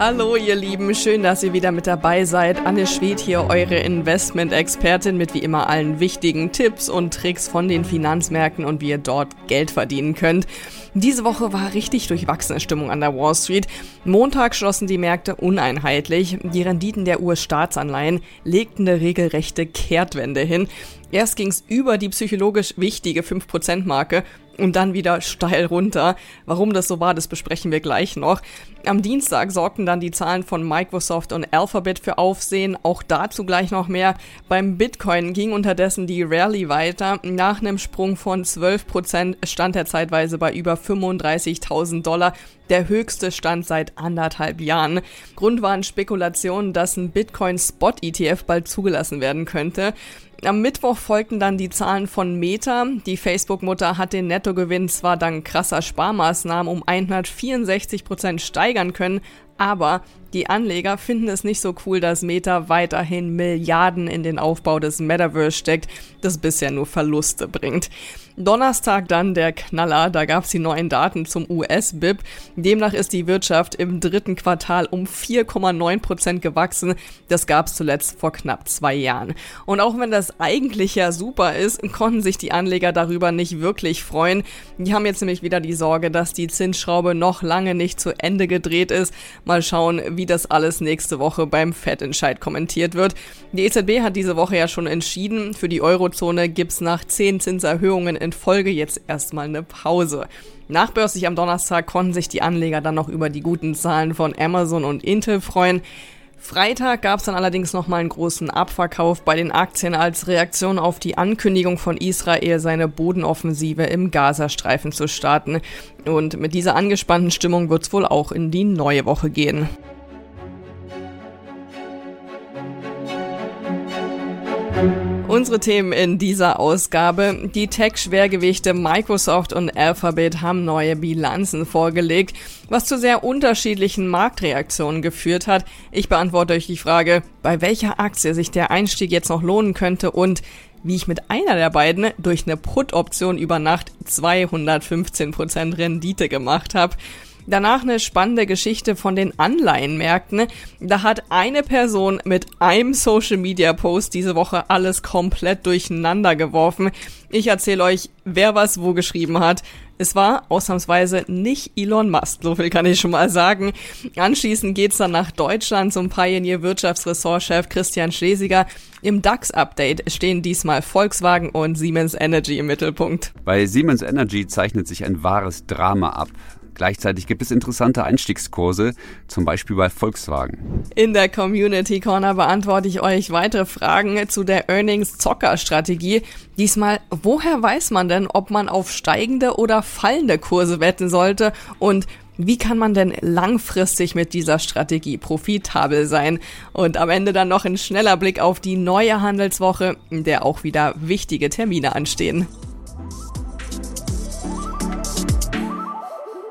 Hallo ihr Lieben, schön, dass ihr wieder mit dabei seid. Anne Schwed hier, eure Investment-Expertin mit wie immer allen wichtigen Tipps und Tricks von den Finanzmärkten und wie ihr dort Geld verdienen könnt. Diese Woche war richtig durchwachsene Stimmung an der Wall Street. Montag schlossen die Märkte uneinheitlich. Die Renditen der US-Staatsanleihen legten eine regelrechte Kehrtwende hin. Erst ging es über die psychologisch wichtige 5%-Marke und dann wieder steil runter. Warum das so war, das besprechen wir gleich noch. Am Dienstag sorgten dann die Zahlen von Microsoft und Alphabet für Aufsehen, auch dazu gleich noch mehr. Beim Bitcoin ging unterdessen die Rallye weiter. Nach einem Sprung von 12% stand er zeitweise bei über 35.000 Dollar, der höchste Stand seit anderthalb Jahren. Grund waren Spekulationen, dass ein Bitcoin-Spot-ETF bald zugelassen werden könnte. Am Mittwoch folgten dann die Zahlen von Meta. Die Facebook-Mutter hat den Nettogewinn zwar dank krasser Sparmaßnahmen um 164 Prozent steigern können, aber die Anleger finden es nicht so cool, dass Meta weiterhin Milliarden in den Aufbau des Metaverse steckt, das bisher nur Verluste bringt. Donnerstag dann der Knaller, da gab es die neuen Daten zum US-BIP. Demnach ist die Wirtschaft im dritten Quartal um 4,9 Prozent gewachsen. Das gab es zuletzt vor knapp zwei Jahren. Und auch wenn das eigentlich ja super ist, konnten sich die Anleger darüber nicht wirklich freuen. Die haben jetzt nämlich wieder die Sorge, dass die Zinsschraube noch lange nicht zu Ende gedreht ist. Mal schauen, wie das alles nächste Woche beim Fettentscheid kommentiert wird. Die EZB hat diese Woche ja schon entschieden, für die Eurozone gibt's nach zehn Zinserhöhungen in Folge jetzt erstmal eine Pause. Nachbörslich am Donnerstag konnten sich die Anleger dann noch über die guten Zahlen von Amazon und Intel freuen. Freitag gab es dann allerdings nochmal einen großen Abverkauf bei den Aktien als Reaktion auf die Ankündigung von Israel, seine Bodenoffensive im Gazastreifen zu starten. Und mit dieser angespannten Stimmung wird es wohl auch in die neue Woche gehen. Unsere Themen in dieser Ausgabe. Die Tech-Schwergewichte Microsoft und Alphabet haben neue Bilanzen vorgelegt, was zu sehr unterschiedlichen Marktreaktionen geführt hat. Ich beantworte euch die Frage, bei welcher Aktie sich der Einstieg jetzt noch lohnen könnte und wie ich mit einer der beiden durch eine Put-Option über Nacht 215% Rendite gemacht habe. Danach eine spannende Geschichte von den Anleihenmärkten. Da hat eine Person mit einem Social Media Post diese Woche alles komplett durcheinander geworfen. Ich erzähle euch, wer was wo geschrieben hat. Es war ausnahmsweise nicht Elon Musk, so viel kann ich schon mal sagen. Anschließend geht's dann nach Deutschland zum Pioneer Wirtschaftsressortchef Christian Schlesiger. Im DAX-Update stehen diesmal Volkswagen und Siemens Energy im Mittelpunkt. Bei Siemens Energy zeichnet sich ein wahres Drama ab. Gleichzeitig gibt es interessante Einstiegskurse, zum Beispiel bei Volkswagen. In der Community Corner beantworte ich euch weitere Fragen zu der Earnings-Zocker-Strategie. Diesmal, woher weiß man denn, ob man auf steigende oder fallende Kurse wetten sollte und wie kann man denn langfristig mit dieser Strategie profitabel sein? Und am Ende dann noch ein schneller Blick auf die neue Handelswoche, in der auch wieder wichtige Termine anstehen.